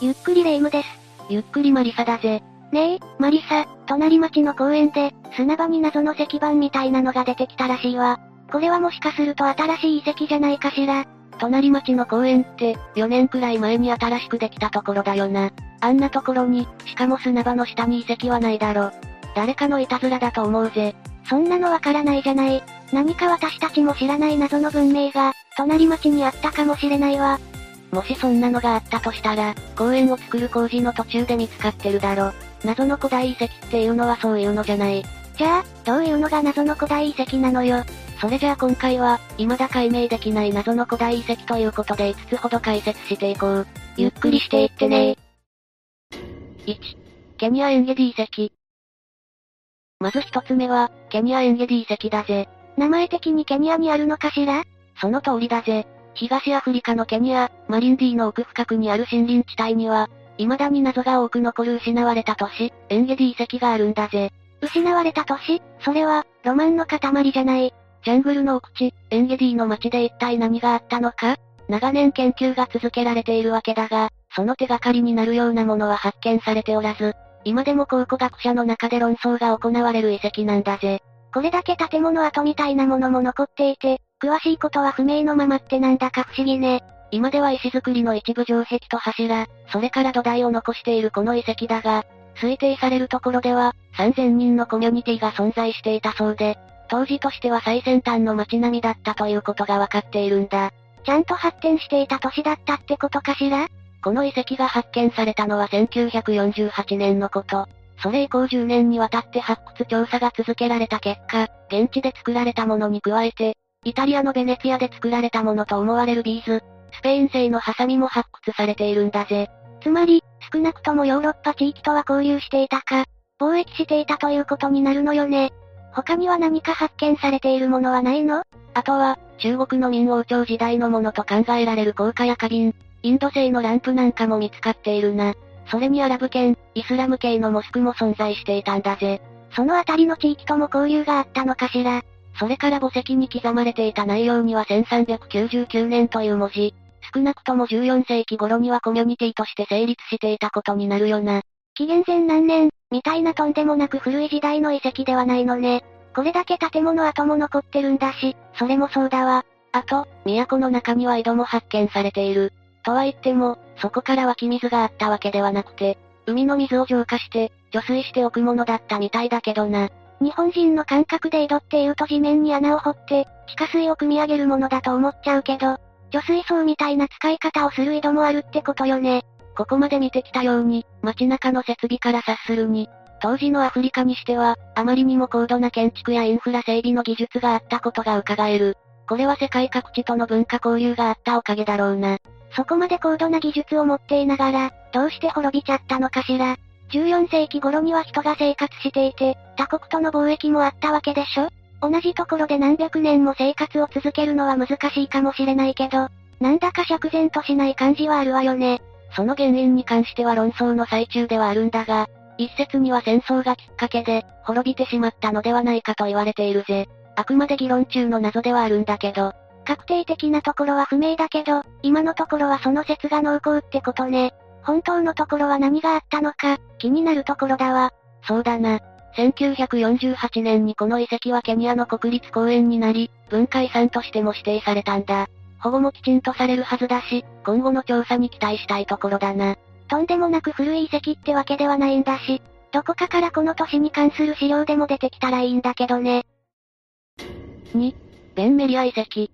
ゆっくりレ夢ムです。ゆっくりマリサだぜ。ねえ、マリサ、隣町の公園で、砂場に謎の石板みたいなのが出てきたらしいわ。これはもしかすると新しい遺跡じゃないかしら。隣町の公園って、4年くらい前に新しくできたところだよな。あんなところに、しかも砂場の下に遺跡はないだろ。誰かのいたずらだと思うぜ。そんなのわからないじゃない。何か私たちも知らない謎の文明が、隣町にあったかもしれないわ。もしそんなのがあったとしたら、公園を作る工事の途中で見つかってるだろ。謎の古代遺跡っていうのはそういうのじゃない。じゃあ、どういうのが謎の古代遺跡なのよ？それじゃあ今回は、未だ解明できない謎の古代遺跡ということで5つほど解説していこう。ゆっくりしていってね1、ケニアエンゲディ遺跡。まず一つ目は、ケニアエンゲディ遺跡だぜ。名前的にケニアにあるのかしら？その通りだぜ。東アフリカのケニア、マリンディの奥深くにある森林地帯には、未だに謎が多く残る失われた都市、エンゲディ遺跡があるんだぜ。失われた都市？それは、ロマンの塊じゃない。ジャングルの奥地、エンゲディの街で一体何があったのか？長年研究が続けられているわけだが、その手がかりになるようなものは発見されておらず、今でも考古学者の中で論争が行われる遺跡なんだぜ。これだけ建物跡みたいなものも残っていて、詳しいことは不明のままってなんだか不思議ね。今では石造りの一部城壁と柱、それから土台を残しているこの遺跡だが、推定されるところでは、3000人のコミュニティが存在していたそうで、当時としては最先端の街並みだったということがわかっているんだ。ちゃんと発展していた都市だったってことかしら？この遺跡が発見されたのは1948年のこと。それ以降10年にわたって発掘調査が続けられた結果、現地で作られたものに加えて、イタリアのベネツィアで作られたものと思われるビーズ、スペイン製のハサミも発掘されているんだぜ。つまり、少なくともヨーロッパ地域とは交流していたか、貿易していたということになるのよね。他には何か発見されているものはないの？あとは、中国の明王朝時代のものと考えられる硬貨や花瓶、インド製のランプなんかも見つかっているな。それにアラブ圏、イスラム系のモスクも存在していたんだぜ。そのあたりの地域とも交流があったのかしら？それから墓石に刻まれていた内容には1399年という文字。少なくとも14世紀頃にはコミュニティとして成立していたことになるよな。紀元前何年、みたいなとんでもなく古い時代の遺跡ではないのね。これだけ建物跡も残ってるんだし、それもそうだわ。あと、都の中には井戸も発見されている。とは言っても、そこから湧き水があったわけではなくて、海の水を浄化して、除水しておくものだったみたいだけどな。日本人の感覚で井戸って言うと地面に穴を掘って、地下水を汲み上げるものだと思っちゃうけど、除水槽みたいな使い方をする井戸もあるってことよね。ここまで見てきたように、街中の設備から察するに、当時のアフリカにしては、あまりにも高度な建築やインフラ整備の技術があったことが伺える。これは世界各地との文化交流があったおかげだろうな。そこまで高度な技術を持っていながら、どうして滅びちゃったのかしら。14世紀頃には人が生活していて、他国との貿易もあったわけでしょ？同じところで何百年も生活を続けるのは難しいかもしれないけど、なんだか釈然としない感じはあるわよね。その原因に関しては論争の最中ではあるんだが、一説には戦争がきっかけで、滅びてしまったのではないかと言われているぜ。あくまで議論中の謎ではあるんだけど。確定的なところは不明だけど、今のところはその説が濃厚ってことね。本当のところは何があったのか、気になるところだわ。そうだな。1948年にこの遺跡はケニアの国立公園になり、文化遺産としても指定されたんだ。保護もきちんとされるはずだし、今後の調査に期待したいところだな。とんでもなく古い遺跡ってわけではないんだし、どこかからこの都市に関する資料でも出てきたらいいんだけどね。2、ベンメリア遺跡。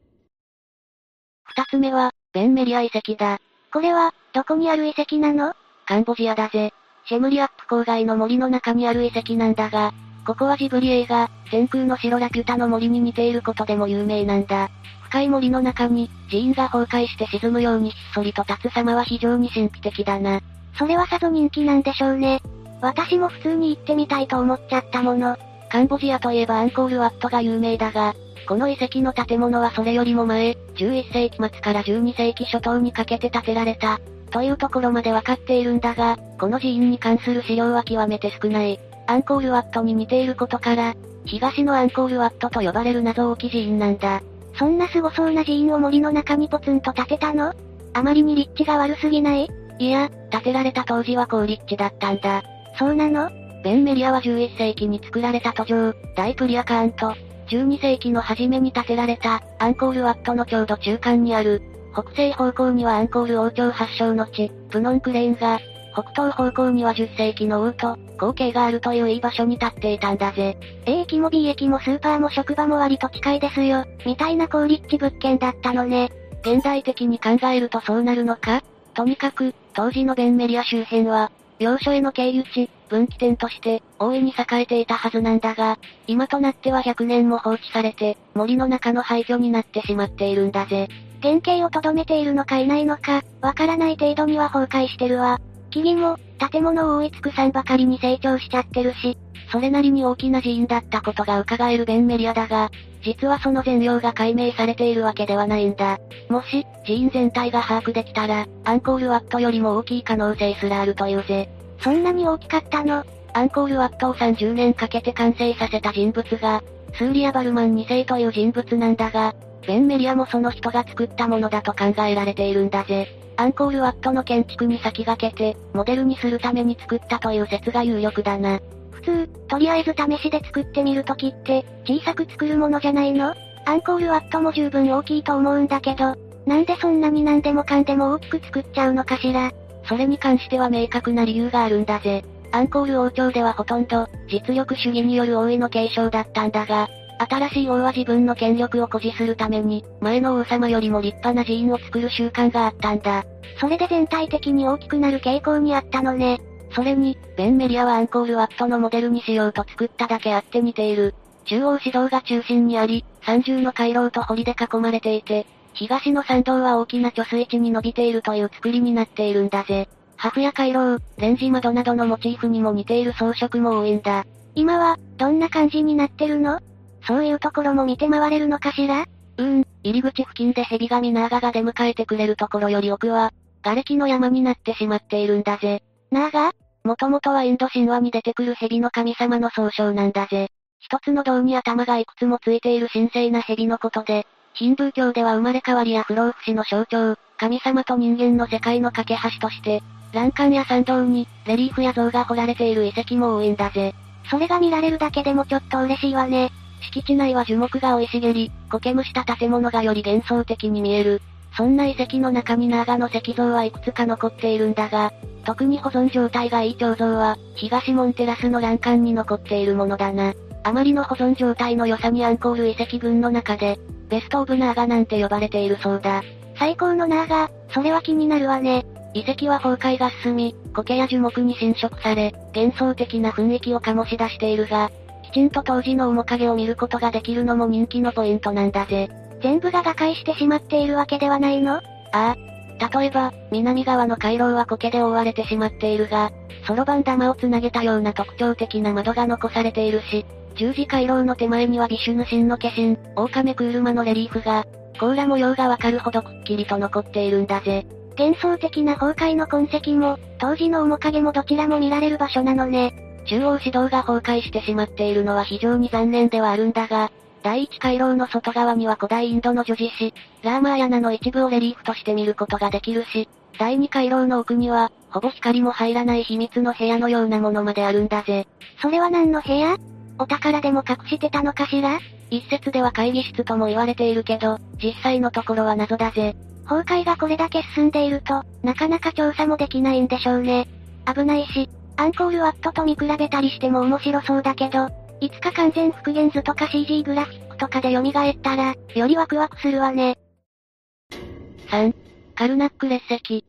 二つ目は、ベンメリア遺跡だ。これは、どこにある遺跡なの？カンボジアだぜ。シェムリアップ郊外の森の中にある遺跡なんだが、ここはジブリ映画、天空の城ラピュタの森に似ていることでも有名なんだ。深い森の中に、寺院が崩壊して沈むようにひっそりと立つ様は非常に神秘的だな。それはさぞ人気なんでしょうね。私も普通に行ってみたいと思っちゃったもの。カンボジアといえばアンコールワットが有名だが、この遺跡の建物はそれよりも前、11世紀末から12世紀初頭にかけて建てられた、というところまでわかっているんだが、この寺院に関する資料は極めて少ない。アンコールワットに似ていることから、東のアンコールワットと呼ばれる謎多き寺院なんだ。そんな凄そうな寺院を森の中にポツンと建てたの？あまりに立地が悪すぎない？いや、建てられた当時は高立地だったんだ。そうなの？ベンメリアは11世紀に作られた途上、大プリアカーンと、12世紀の初めに建てられた、アンコールワットのちょうど中間にある、北西方向にはアンコール王朝発祥の地、プノンクレーンが、北東方向には10世紀の王都、後継があるといういい場所に立っていたんだぜ。A 駅も B 駅もスーパーも職場も割と近いですよ、みたいな高立地物件だったのね。現代的に考えるとそうなるのか？とにかく、当時のベンメリア周辺は、要所への経由地、分岐点として、大いに栄えていたはずなんだが、今となっては100年も放置されて、森の中の廃墟になってしまっているんだぜ。原型をとどめているのかいないのか、わからない程度には崩壊してるわ。木々も、建物を覆い尽くさんばかりに成長しちゃってるし、それなりに大きな寺院だったことが伺えるベンメリアだが、実はその全容が解明されているわけではないんだ。もし、寺院全体が把握できたら、アンコールワットよりも大きい可能性すらあるというぜ。そんなに大きかったの？アンコールワットを30年かけて完成させた人物が、スーリア・バルマン2世という人物なんだが、ベンメリアもその人が作ったものだと考えられているんだぜ。アンコールワットの建築に先駆けて、モデルにするために作ったという説が有力だな。普通、とりあえず試しで作ってみるときって、小さく作るものじゃないの？アンコールワットも十分大きいと思うんだけど、なんでそんなに何でもかんでも大きく作っちゃうのかしら？それに関しては明確な理由があるんだぜ。アンコール王朝ではほとんど、実力主義による王位の継承だったんだが、新しい王は自分の権力を誇示するために、前の王様よりも立派な寺院を作る習慣があったんだ。それで全体的に大きくなる傾向にあったのね。それに、ベンメリアはアンコールワットのモデルにしようと作っただけあって似ている。中央指導が中心にあり、三重の回廊と堀で囲まれていて、東の参道は大きな貯水池に伸びているという作りになっているんだぜ。ハフや回廊、レンジ窓などのモチーフにも似ている装飾も多いんだ。今は、どんな感じになってるの？そういうところも見て回れるのかしら？うーん、入り口付近で蛇神ナーガが出迎えてくれるところより奥は、瓦礫の山になってしまっているんだぜ。ナーガ？もともとはインド神話に出てくる蛇の神様の総称なんだぜ。一つの銅に頭がいくつもついている神聖な蛇のことで、ヒンブー教では生まれ変わりや不老不死の象徴、神様と人間の世界の架け橋として、欄干や参道に、レリーフや像が彫られている遺跡も多いんだぜ。それが見られるだけでもちょっと嬉しいわね。敷地内は樹木が生い茂り、苔むした建物がより幻想的に見える。そんな遺跡の中に長野石像はいくつか残っているんだが、特に保存状態がいい彫像は、東門テラスの欄干に残っているものだな。あまりの保存状態の良さにアンコール遺跡群の中で、ベストオブナーガなんて呼ばれているそうだ。最高のナーガ、それは気になるわね。遺跡は崩壊が進み、苔や樹木に侵食され、幻想的な雰囲気を醸し出しているが、きちんと当時の面影を見ることができるのも人気のポイントなんだぜ。全部が瓦解してしまっているわけではないの？ああ。例えば、南側の回廊は苔で覆われてしまっているが、そろばん玉をつなげたような特徴的な窓が残されているし、十字回廊の手前にはビシュヌ神の化身、オオカメクールマのレリーフが、甲羅模様がわかるほどくっきりと残っているんだぜ。幻想的な崩壊の痕跡も、当時の面影もどちらも見られる場所なのね。中央指導が崩壊してしまっているのは非常に残念ではあるんだが、第一回廊の外側には古代インドの女子誌、ラーマーヤナの一部をレリーフとして見ることができるし、第二回廊の奥には、ほぼ光も入らない秘密の部屋のようなものまであるんだぜ。それは何の部屋？お宝でも隠してたのかしら？一説では会議室とも言われているけど、実際のところは謎だぜ。崩壊がこれだけ進んでいると、なかなか調査もできないんでしょうね。危ないし、アンコールワットと見比べたりしても面白そうだけど、いつか完全復元図とか CG グラフィックとかで蘇ったら、よりワクワクするわね。3. カルナック列石。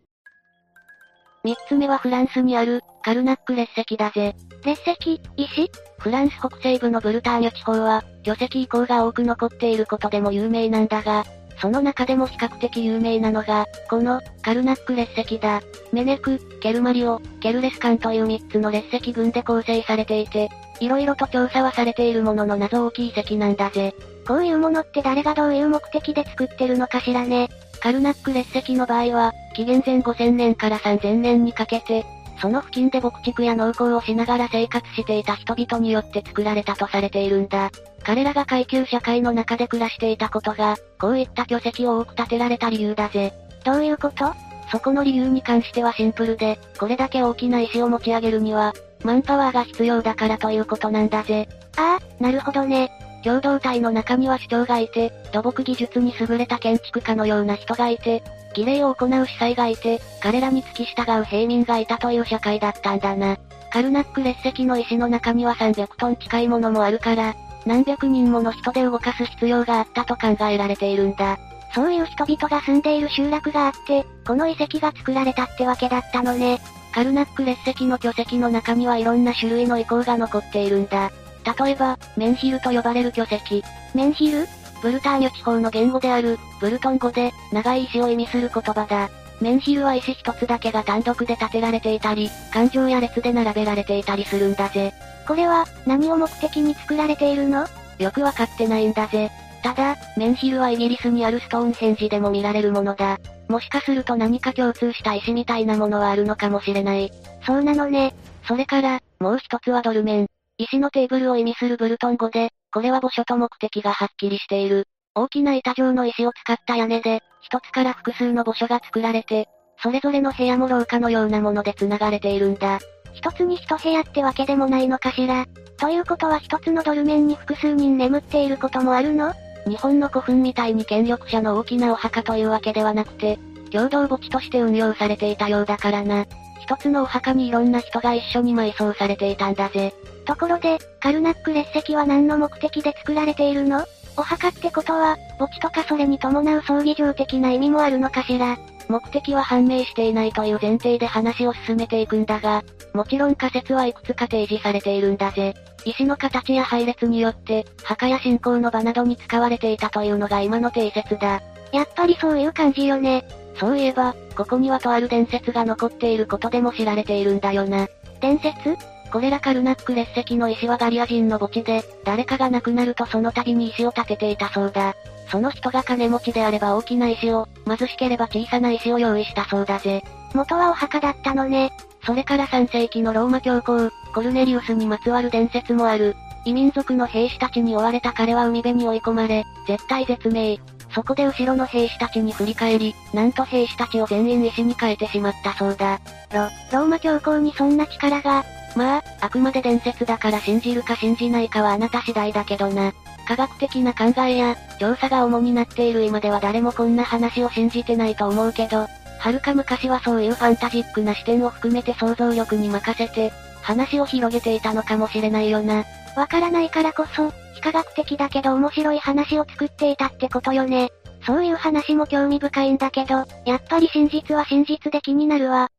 三つ目はフランスにある、カルナック列石だぜ。列石、石？フランス北西部のブルターニュ地方は、巨石遺構が多く残っていることでも有名なんだが、その中でも比較的有名なのが、この、カルナック列石だ。メネク、ケルマリオ、ケルレスカンという3つの列石群で構成されていて、色々と調査はされているものの謎大きい石なんだぜ。こういうものって誰がどういう目的で作ってるのかしらね。カルナック列石の場合は、紀元前5000年から3000年にかけて、その付近で牧畜や農耕をしながら生活していた人々によって作られたとされているんだ。彼らが階級社会の中で暮らしていたことが、こういった巨石を多く建てられた理由だぜ。どういうこと？そこの理由に関してはシンプルで、これだけ大きな石を持ち上げるには、マンパワーが必要だからということなんだぜ。ああ、なるほどね。共同体の中には主張がいて、土木技術に優れた建築家のような人がいて、儀礼を行う司祭がいて、彼らに付き従う平民がいたという社会だったんだな。カルナック列石の石の中には300トン近いものもあるから、何百人もの人で動かす必要があったと考えられているんだ。そういう人々が住んでいる集落があって、この遺跡が作られたってわけだったのね。カルナック列石の巨石の中にはいろんな種類の遺構が残っているんだ。例えば、メンヒルと呼ばれる巨石。メンヒル？ブルターニュ地方の言語である、ブルトン語で、長い石を意味する言葉だ。メンヒルは石一つだけが単独で建てられていたり、環状や列で並べられていたりするんだぜ。これは、何を目的に作られているの？よくわかってないんだぜ。ただ、メンヒルはイギリスにあるストーンヘンジでも見られるものだ。もしかすると何か共通した石みたいなものはあるのかもしれない。そうなのね。それから、もう一つはドルメン。石のテーブルを意味するブルトン語で、これは墓所と目的がはっきりしている。大きな板状の石を使った屋根で、一つから複数の墓所が作られて、それぞれの部屋も廊下のようなもので繋がれているんだ。一つに一部屋ってわけでもないのかしら。ということは一つのドル面に複数人眠っていることもあるの？日本の古墳みたいに権力者の大きなお墓というわけではなくて、共同墓地として運用されていたようだからな。一つのお墓にいろんな人が一緒に埋葬されていたんだぜ。ところで、カルナック列石は何の目的で作られているの？お墓ってことは、墓地とかそれに伴う葬儀場的な意味もあるのかしら？目的は判明していないという前提で話を進めていくんだが、もちろん仮説はいくつか提示されているんだぜ。石の形や配列によって、墓や信仰の場などに使われていたというのが今の定説だ。やっぱりそういう感じよね。そういえば、ここにはとある伝説が残っていることでも知られているんだよな。伝説？これらカルナック列石の石はガリア人の墓地で、誰かが亡くなるとその度に石を建てていたそうだ。その人が金持ちであれば大きな石を、貧しければ小さな石を用意したそうだぜ。元はお墓だったのね。それから3世紀のローマ教皇、コルネリウスにまつわる伝説もある。異民族の兵士たちに追われた彼は海辺に追い込まれ、絶対絶命。そこで後ろの兵士たちに振り返り、なんと兵士たちを全員石に変えてしまったそうだ。ロ、ローマ教皇にそんな力が、まあ、あくまで伝説だから信じるか信じないかはあなた次第だけどな。科学的な考えや、調査が主になっている今では誰もこんな話を信じてないと思うけど、はるか昔はそういうファンタジックな視点を含めて想像力に任せて、話を広げていたのかもしれないよな。わからないからこそ、非科学的だけど面白い話を作っていたってことよね。そういう話も興味深いんだけど、やっぱり真実は真実で気になるわ。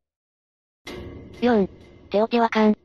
4. テオティワカン。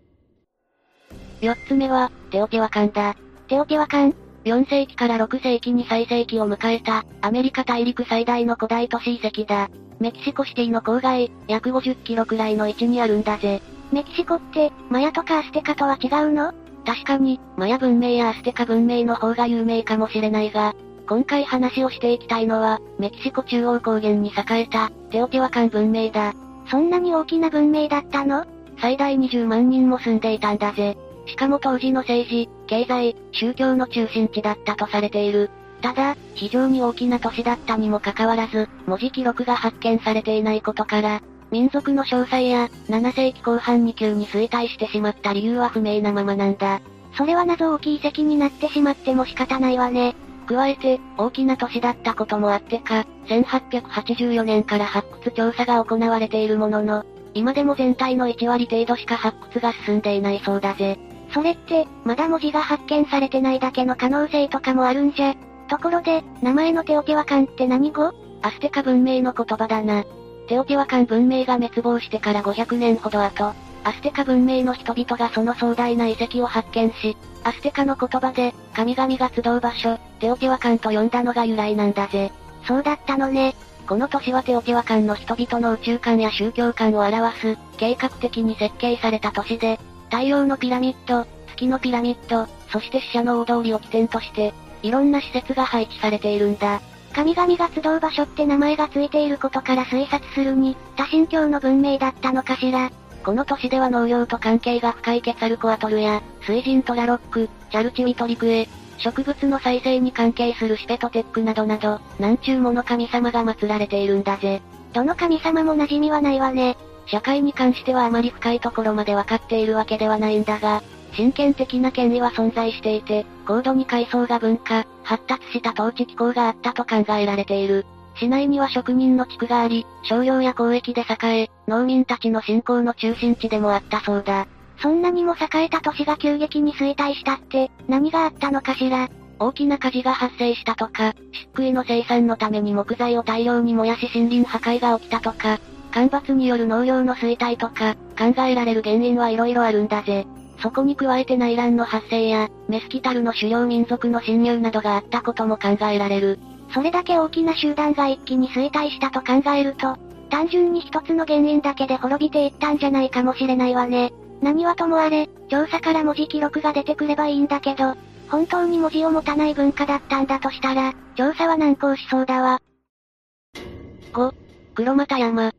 4つ目は、テオティワカンだ。テオティワカン4世紀から6世紀に最盛期を迎えた、アメリカ大陸最大の古代都市遺跡だ。メキシコシティの郊外、約50キロくらいの位置にあるんだぜ。メキシコって、マヤとかアステカとは違うの？確かに、マヤ文明やアステカ文明の方が有名かもしれないが、今回話をしていきたいのは、メキシコ中央高原に栄えた、テオティワカン文明だ。そんなに大きな文明だったの？最大20万人も住んでいたんだぜ。しかも当時の政治、経済、宗教の中心地だったとされている。ただ、非常に大きな都市だったにもかかわらず、文字記録が発見されていないことから、民族の詳細や、7世紀後半に急に衰退してしまった理由は不明なままなんだ。それは謎大きい遺跡になってしまっても仕方ないわね。加えて、大きな都市だったこともあってか、1884年から発掘調査が行われているものの、今でも全体の1割程度しか発掘が進んでいないそうだぜ。それって、まだ文字が発見されてないだけの可能性とかもあるんじゃ。ところで、名前のテオティワカンって何語？アステカ文明の言葉だな。テオティワカン文明が滅亡してから500年ほど後、アステカ文明の人々がその壮大な遺跡を発見し、アステカの言葉で、神々が集う場所、テオティワカンと呼んだのが由来なんだぜ。そうだったのね。この都市はテオティワカンの人々の宇宙観や宗教観を表す、計画的に設計された都市で、太陽のピラミッド、月のピラミッド、そして死者の大通りを起点として、いろんな施設が配置されているんだ。神々が集う場所って名前がついていることから推察するに、多神教の文明だったのかしら。この都市では農業と関係が深いケツァルコアトルや、水神トラロック、チャルチウィトリクエ、植物の再生に関係するシペトテックなどなど、なんちゅうもの神様が祀られているんだぜ。どの神様も馴染みはないわね。社会に関してはあまり深いところまで分かっているわけではないんだが、真剣的な権威は存在していて、高度に階層が文化、発達した統治機構があったと考えられている。市内には職人の地区があり、商業や交易で栄え、農民たちの信仰の中心地でもあったそうだ。そんなにも栄えた都市が急激に衰退したって、何があったのかしら大きな火事が発生したとか、漆喰の生産のために木材を大量に燃やし森林破壊が起きたとか、干ばつによる農業の衰退とか、考えられる原因はいろいろあるんだぜ。そこに加えて内乱の発生や、メスキタルの狩猟民族の侵入などがあったことも考えられる。それだけ大きな集団が一気に衰退したと考えると、単純に一つの原因だけで滅びていったんじゃないかもしれないわね。何はともあれ、調査から文字記録が出てくればいいんだけど、本当に文字を持たない文化だったんだとしたら、調査は難航しそうだわ。5、黒又山。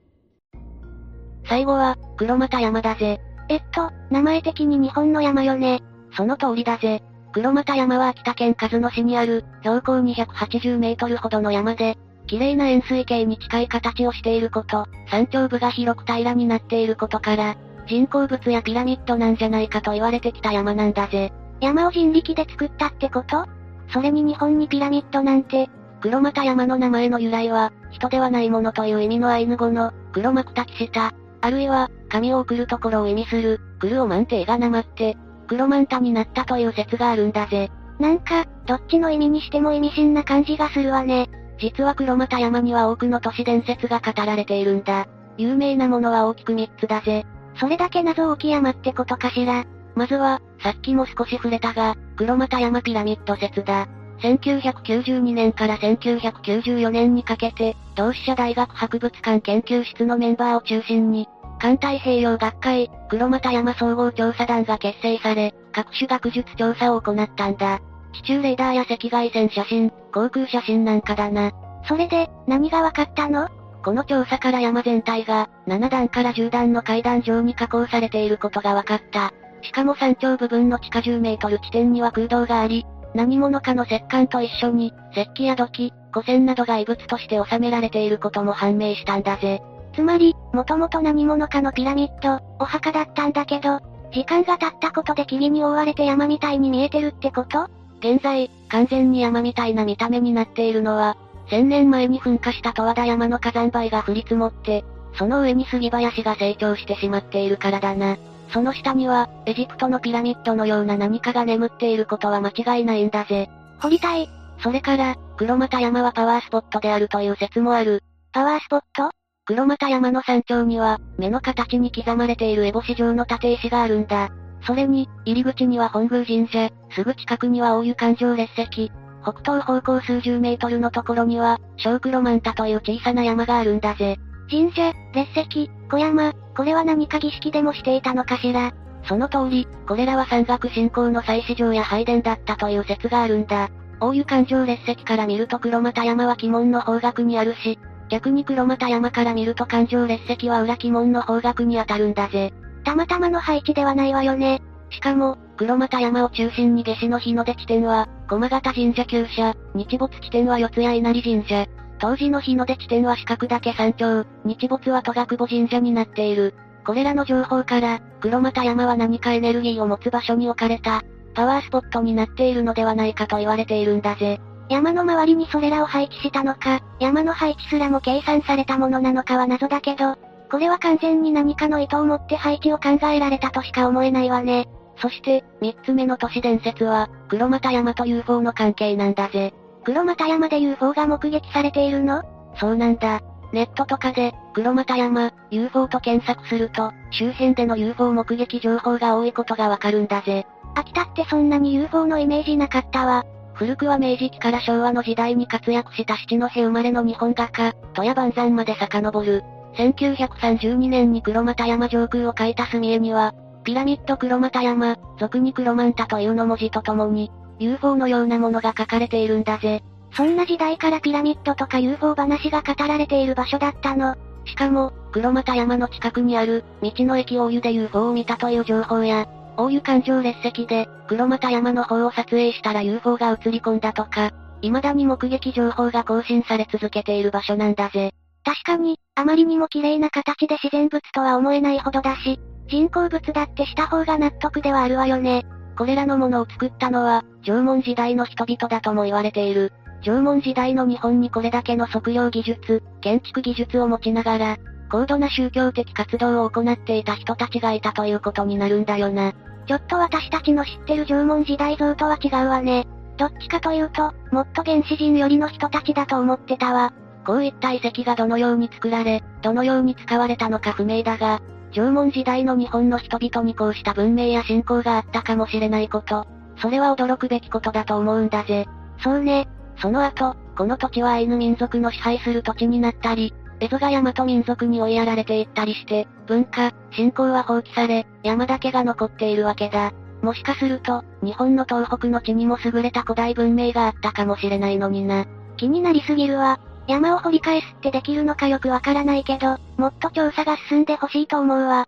最後は、黒又山だぜ。えっと、名前的に日本の山よね。その通りだぜ。黒又山は秋田県鹿野市にある、標高280メートルほどの山で、綺麗な円錐形に近い形をしていること、山頂部が広く平らになっていることから、人工物やピラミッドなんじゃないかと言われてきた山なんだぜ。山を人力で作ったってこと？それに日本にピラミッドなんて。黒又山の名前の由来は、人ではないものという意味のアイヌ語の、黒幕滝下、あるいは、神を送るところを意味する、クルオマンテイがなまって、黒マンタになったという説があるんだぜ。なんか、どっちの意味にしても意味深な感じがするわね。実は黒又山には多くの都市伝説が語られているんだ。有名なものは大きく3つだぜ。それだけ謎大き山ってことかしら。まずは、さっきも少し触れたが、黒又山ピラミッド説だ。1992年から1994年にかけて、同志社大学博物館研究室のメンバーを中心に、環太平洋学会、黒又山総合調査団が結成され、各種学術調査を行ったんだ。地中レーダーや赤外線写真、航空写真なんかだな。それで、何がわかったの？この調査から山全体が、7段から10段の階段状に加工されていることが分かった。しかも山頂部分の地下10メートル地点には空洞があり、何者かの石棺と一緒に、石器や土器、古銭などが遺物として収められていることも判明したんだぜ。つまり、もともと何者かのピラミッド、お墓だったんだけど、時間が経ったことで霧に覆われて山みたいに見えてるってこと？現在、完全に山みたいな見た目になっているのは、1000年前に噴火した十和田山の火山灰が降り積もって、その上に杉林が成長してしまっているからだな。その下には、エジプトのピラミッドのような何かが眠っていることは間違いないんだぜ。掘りたい。それから、黒又山はパワースポットであるという説もある。パワースポット？黒又山の山頂には、目の形に刻まれている烏帽子状の縦石があるんだ。それに、入り口には本宮神社、すぐ近くには大湯環状列石、北東方向数十メートルのところには、小黒マンタという小さな山があるんだぜ。神社、列石、小山、これは何か儀式でもしていたのかしら？その通り、これらは山岳信仰の祭祀場や拝殿だったという説があるんだ。大湯環状列石から見ると黒又山は鬼門の方角にあるし、逆に黒又山から見ると環状列石は裏鬼門の方角に当たるんだぜ。たまたまの配置ではないわよね。しかも、黒又山を中心に夏至の日の出地点は、駒形神社旧社、日没地点は四谷稲荷神社。当時の日の出地点は四角岳山頂、日没は戸隠神社になっている。これらの情報から、黒又山は何かエネルギーを持つ場所に置かれた、パワースポットになっているのではないかと言われているんだぜ。山の周りにそれらを配置したのか、山の配置すらも計算されたものなのかは謎だけど、これは完全に何かの意図を持って配置を考えられたとしか思えないわね。そして、三つ目の都市伝説は、黒又山と UFO の関係なんだぜ。黒又山で UFO が目撃されているの？そうなんだ。ネットとかで、黒又山、UFO と検索すると、周辺での UFO 目撃情報が多いことがわかるんだぜ。秋田ってそんなに UFO のイメージなかったわ。古くは明治期から昭和の時代に活躍した七戸生まれの日本画家、戸谷万山まで遡る。1932年に黒又山上空を描いた墨絵には、ピラミッド黒又山、俗に黒マンタというの文字とともに、UFO のようなものが書かれているんだぜ。そんな時代からピラミッドとか UFO 話が語られている場所だったの。しかも、黒又山の近くにある、道の駅大湯で UFO を見たという情報や、大湯環状列石で、黒又山の方を撮影したら UFO が映り込んだとか、未だに目撃情報が更新され続けている場所なんだぜ。確かに、あまりにも綺麗な形で自然物とは思えないほどだし、人工物だってした方が納得ではあるわよね。これらのものを作ったのは、縄文時代の人々だとも言われている。縄文時代の日本にこれだけの測量技術、建築技術を持ちながら、高度な宗教的活動を行っていた人たちがいたということになるんだよな。ちょっと私たちの知ってる縄文時代像とは違うわね。どっちかというと、もっと原始人よりの人たちだと思ってたわ。こういった遺跡がどのように作られ、どのように使われたのか不明だが、縄文時代の日本の人々にこうした文明や信仰があったかもしれないこと。それは驚くべきことだと思うんだぜ。そうね。その後、この土地はアイヌ民族の支配する土地になったり、エゾが大和民族に追いやられていったりして、文化、信仰は放棄され、山だけが残っているわけだ。もしかすると、日本の東北の地にも優れた古代文明があったかもしれないのにな。気になりすぎるわ。山を掘り返すってできるのかよくわからないけど、もっと調査が進んでほしいと思うわ。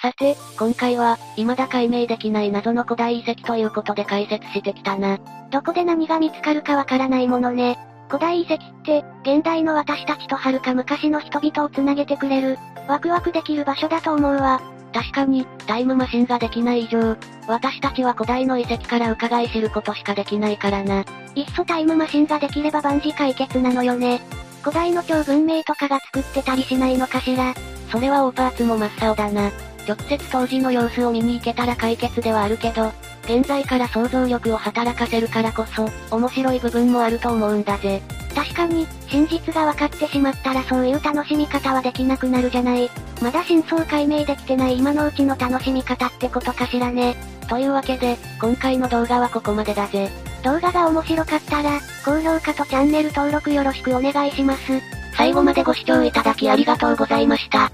さて、今回は、未だ解明できない謎の古代遺跡ということで解説してきたな。どこで何が見つかるかわからないものね。古代遺跡って、現代の私たちと遥か昔の人々をつなげてくれる、ワクワクできる場所だと思うわ。確かに、タイムマシンができない以上、私たちは古代の遺跡から伺い知ることしかできないからな。いっそタイムマシンができれば万事解決なのよね。古代の超文明とかが作ってたりしないのかしら。それはオーパーツも真っ青だな。直接当時の様子を見に行けたら解決ではあるけど、現在から想像力を働かせるからこそ、面白い部分もあると思うんだぜ。確かに、真実が分かってしまったらそういう楽しみ方はできなくなるじゃない。まだ真相解明できてない今のうちの楽しみ方ってことかしらね。というわけで、今回の動画はここまでだぜ。動画が面白かったら、高評価とチャンネル登録よろしくお願いします。最後までご視聴いただきありがとうございました。